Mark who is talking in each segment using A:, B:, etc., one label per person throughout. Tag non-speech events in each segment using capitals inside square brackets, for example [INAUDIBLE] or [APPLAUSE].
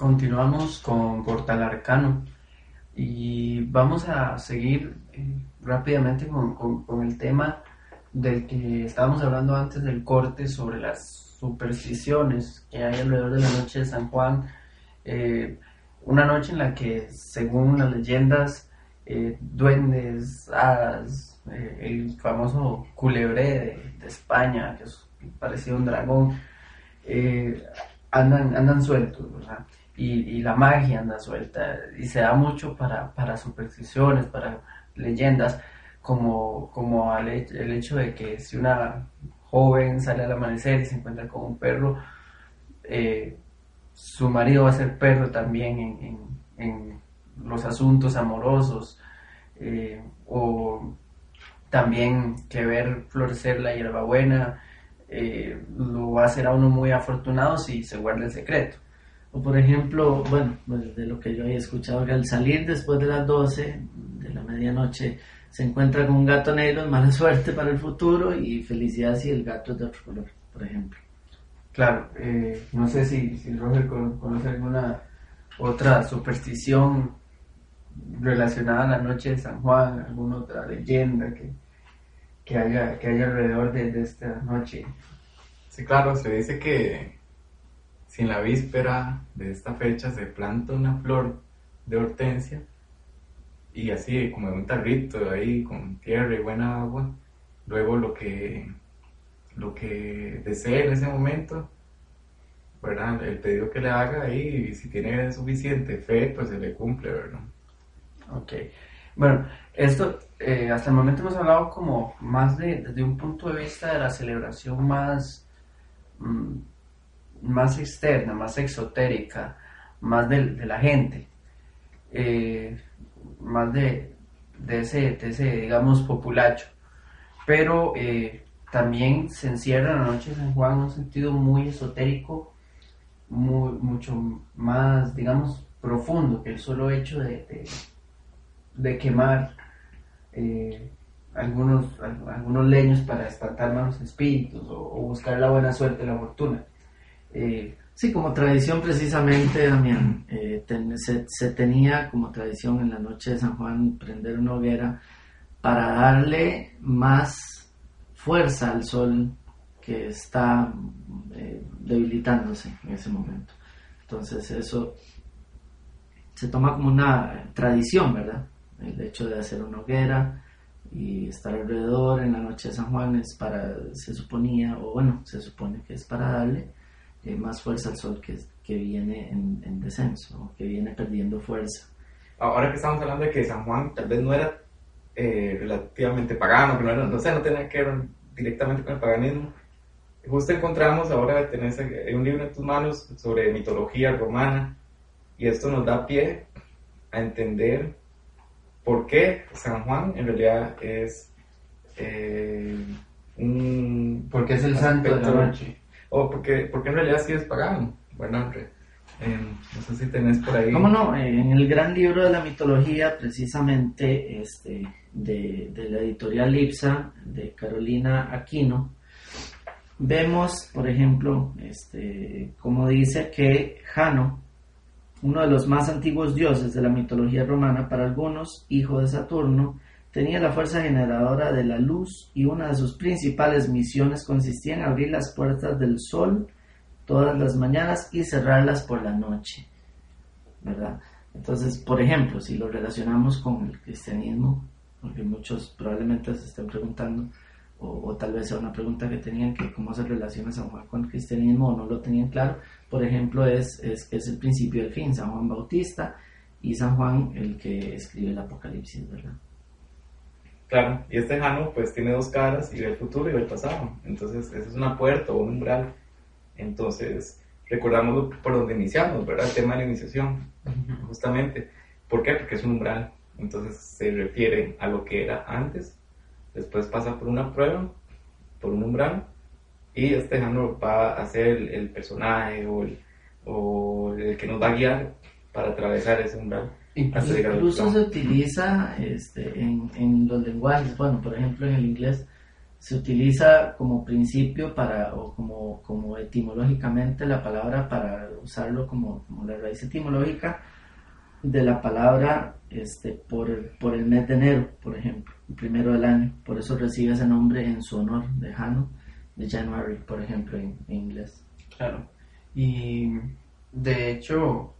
A: Continuamos con Portal Arcano y vamos a seguir eh, rápidamente con, con, el tema del que estábamos hablando antes del corte sobre las supersticiones que hay alrededor de la noche de San Juan. Eh, una noche en la que, según las leyendas, eh, duendes, hadas, el famoso culebré de, España, que es parecido a un dragón, andan, andan sueltos, ¿verdad? Y, la magia anda suelta y se da mucho para, para supersticiones, para leyendas, como, como el hecho de que si una joven sale al amanecer y se encuentra con un perro, eh, su marido va a ser perro también en, los asuntos amorosos, eh, o también que ver florecer la hierbabuena eh, lo va a hacer a uno muy afortunado si se guarda el secreto. O por ejemplo, bueno, pues de lo que yo he escuchado, que al salir después de las 12 de la medianoche se encuentra con un gato negro, es mala [LAUGHS] suerte para el futuro y felicidad si el gato es de otro color, por ejemplo. Claro, eh, no sé si, si Roger conoce alguna otra superstición relacionada a la noche de San Juan, alguna otra leyenda que, que, haya, que haya alrededor de, de esta noche.
B: Sí, claro, se dice que si en la víspera de esta fecha se planta una flor de hortensia y así como en un tarrito ahí con tierra y buena agua, luego lo que lo que desee en ese momento, ¿verdad? El pedido que le haga ahí, y si tiene suficiente fe, pues se le cumple, ¿verdad?
A: Ok. Bueno, esto, eh, hasta el momento hemos hablado como más de, desde un punto de vista de la celebración más, mm, más externa, más exotérica, más de, la gente, eh, más de, ese, ese, digamos, populacho. Pero eh, también se encierra la noche de San Juan en un sentido muy esotérico, mucho más, digamos, profundo que el solo hecho de, de, quemar eh, algunos, algunos leños para espantar malos espíritus o, o buscar la buena suerte, la fortuna. Eh, sí, como tradición precisamente, Damián, eh, se, tenía como tradición en la noche de San Juan prender una hoguera para darle más fuerza al sol que está eh, debilitándose en ese momento. Entonces eso se toma como una tradición, ¿verdad? El hecho de hacer una hoguera y estar alrededor en la noche de San Juan es para, se suponía, o bueno, se supone que es para darle eh, más fuerza al Sol que, que viene en, descenso, que viene perdiendo fuerza.
B: Ahora que estamos hablando de que San Juan tal vez no era eh, relativamente pagano, que no, era, no, sé, no tenía que ver directamente con el paganismo, justo encontramos ahora, tenés un libro en tus manos sobre mitología romana, y esto nos da pie a entender por qué San Juan en realidad es eh, un...
A: Porque es el santo de la noche
B: o porque, porque en realidad sí es pagano, bueno, eh, no sé si tenés por ahí.
A: ¿Cómo no? En el gran libro de la mitología, precisamente este, de, de la editorial Lipsa, de Carolina Aquino, vemos, por ejemplo, este, como dice que Jano, uno de los más antiguos dioses de la mitología romana para algunos, hijo de Saturno, Tenía la fuerza generadora de la luz y una de sus principales misiones consistía en abrir las puertas del sol todas las mañanas y cerrarlas por la noche. ¿Verdad? Entonces, por ejemplo, si lo relacionamos con el cristianismo, porque muchos probablemente se estén preguntando, o, tal vez sea una pregunta que tenían que cómo se relaciona San Juan con el cristianismo o no lo tenían claro, por ejemplo, es, es, es el principio del fin, San Juan Bautista y San Juan el que escribe el Apocalipsis, ¿verdad?
B: Claro, y este Jano pues tiene dos caras y ve el futuro y ve el pasado. Entonces, eso es una puerta o un umbral. Entonces, recordamos por donde iniciamos, ¿verdad? El tema de la iniciación, justamente. ¿Por qué? Porque es un umbral. Entonces, se refiere a lo que era antes, después pasa por una prueba, por un umbral, y este Jano va a ser el, personaje o el, o el que nos va a guiar para atravesar ese umbral.
A: Incluso, se utiliza este, en, en, los lenguajes, bueno, por ejemplo en el inglés
C: se utiliza como principio para, o como, como etimológicamente la palabra para usarlo como, como la raíz etimológica de la palabra este, por, el, por el mes de enero, por ejemplo, el primero del año. Por eso recibe ese nombre en su honor, de Jano, de January, por ejemplo, en, inglés.
A: Claro. Y de hecho,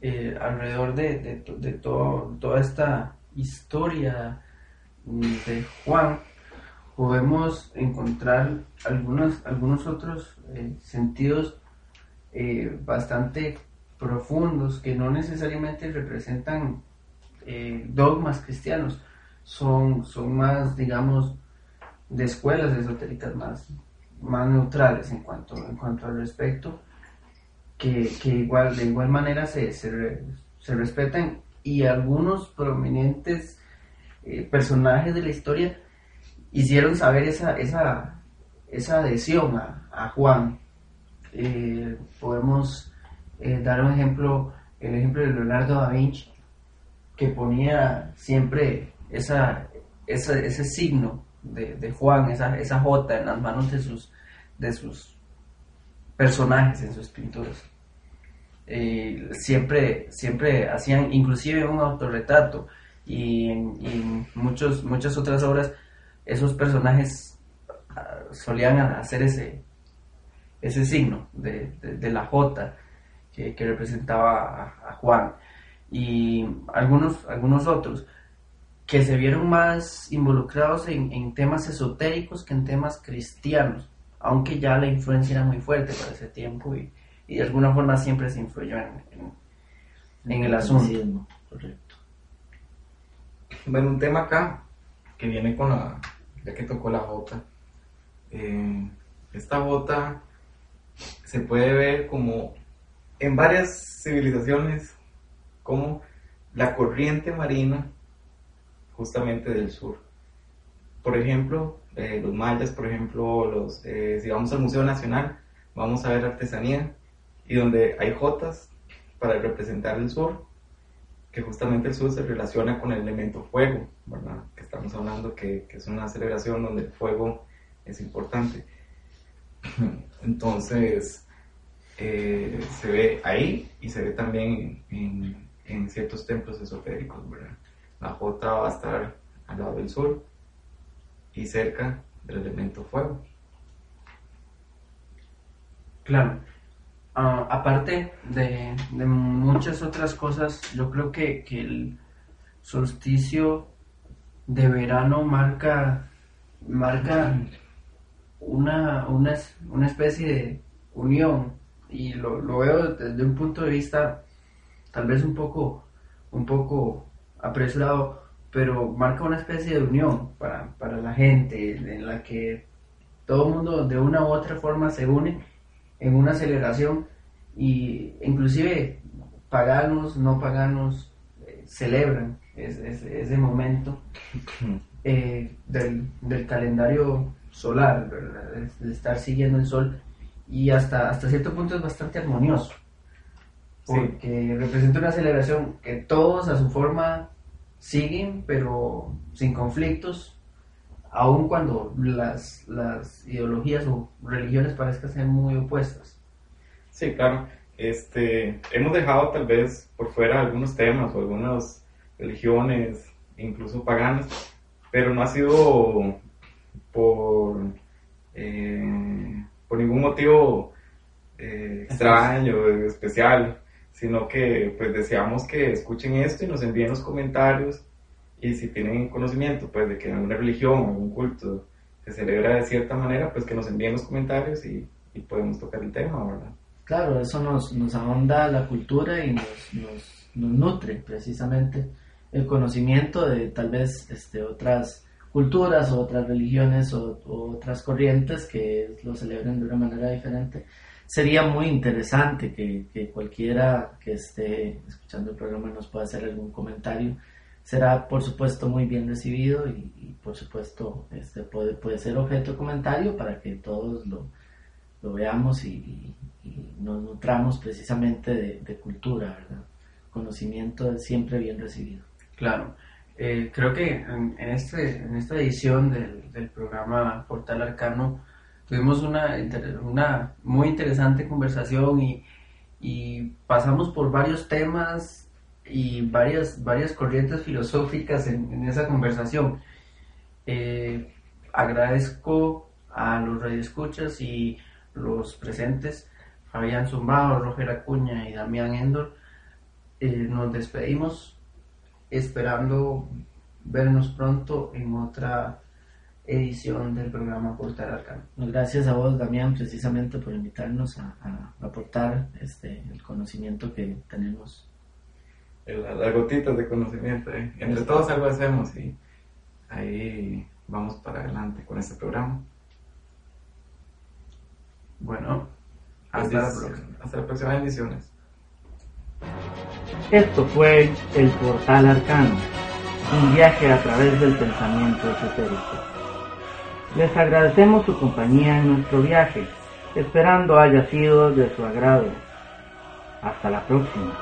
A: eh, alrededor de, de, todo, toda esta historia de Juan, podemos encontrar algunos, algunos otros eh, sentidos eh, bastante profundos que no necesariamente representan dogmas cristianos, son, son más, digamos, de escuelas esotéricas más, más neutrales en cuanto, en cuanto al respecto, que, que igual, de igual manera se, se, se respetan y algunos prominentes eh, personajes de la historia hicieron saber esa, esa, esa adhesión a, a Juan. Eh, podemos eh, dar un ejemplo, el ejemplo de Leonardo da Vinci, que ponía siempre esa, esa ese signo de, de, Juan, esa, esa J en las manos de sus, de sus personajes, en sus pinturas. Siempre, siempre hacían inclusive un autorretrato. Y en, muchos, muchas otras obras esos personajes ah, solían hacer ese, ese signo de, de, la J que, representaba a, Juan. Y algunos, algunos otros que se vieron más involucrados en, temas esotéricos que en temas cristianos, aunque ya la influencia era muy fuerte para ese tiempo y, y de alguna forma siempre se influyó en, en, el asunto.
C: Correcto.
B: Bueno, un tema acá que viene con la, ya que tocó la J. Eh, esta J se puede ver como en varias civilizaciones como la corriente marina justamente del sur. Por ejemplo, eh, los mayas, por ejemplo, los, eh, si vamos al Museo Nacional, vamos a ver artesanía y donde hay jotas para representar el sur, que justamente el sur se relaciona con el elemento fuego, ¿verdad? Que estamos hablando que, que es una celebración donde el fuego es importante. [CLEARS THROAT] Entonces, eh, se ve ahí y se ve también en, en, ciertos templos esotéricos, ¿verdad? La J va a estar al lado del sur y cerca del elemento fuego.
A: Claro. Uh, aparte de, de, muchas otras cosas, yo creo que, que, el solsticio de verano marca, marca una, una, una especie de unión y lo, lo, veo desde un punto de vista tal vez un poco, un poco apresurado, pero marca una especie de unión para, para la gente en la que todo el mundo de una u otra forma se une en una celebración y inclusive paganos, no paganos eh, celebran ese, ese, momento [LAUGHS] eh, del, del, calendario solar, de, estar siguiendo el sol y hasta, hasta cierto punto es bastante armonioso porque representa una celebración que todos a su forma siguen pero sin conflictos aun cuando las, las ideologías o religiones parezcan ser muy opuestas.
B: Sí, claro. Este, hemos dejado tal vez por fuera algunos temas o algunas religiones, incluso paganas, pero no ha sido por, eh, por ningún motivo eh, extraño, especial, sino que pues deseamos que escuchen esto y nos envíen los comentarios y si tienen conocimiento pues de que en alguna religión o algún culto se celebra de cierta manera, pues que nos envíen los comentarios y, y podemos tocar el tema, ¿verdad?
C: Claro, eso nos, nos ahonda la cultura y nos, nos, nos, nutre precisamente el conocimiento de tal vez este, otras culturas o otras religiones o, o otras corrientes que lo celebren de una manera diferente. Sería muy interesante que, que cualquiera que esté escuchando el programa nos pueda hacer algún comentario será por supuesto muy bien recibido y, por supuesto este puede, puede ser objeto de comentario para que todos lo, lo veamos y, nos nutramos precisamente de, cultura, ¿verdad? Conocimiento es siempre bien recibido.
A: Claro. Eh, creo que en, en este, en esta edición del, del programa Portal Arcano tuvimos una, una muy interesante conversación y, y pasamos por varios temas y varias, varias corrientes filosóficas en, en esa conversación. Eh, agradezco a los radioescuchas y los presentes, Fabián Zumbao, Roger Acuña y Damián Endor. Eh, nos despedimos esperando vernos pronto en otra edición del programa Portal Arcano.
C: Gracias a vos, Damián, precisamente por invitarnos a, a aportar este, el conocimiento que tenemos.
B: Las gotitas de conocimiento. ¿eh? Entre todos algo hacemos y ahí vamos para adelante con este programa.
A: Bueno, hasta la próxima.
B: Hasta la próxima. Bendiciones.
C: Esto fue el Portal Arcano, un viaje a través del pensamiento esotérico. Les agradecemos su compañía en nuestro viaje, esperando haya sido de su agrado. Hasta la próxima.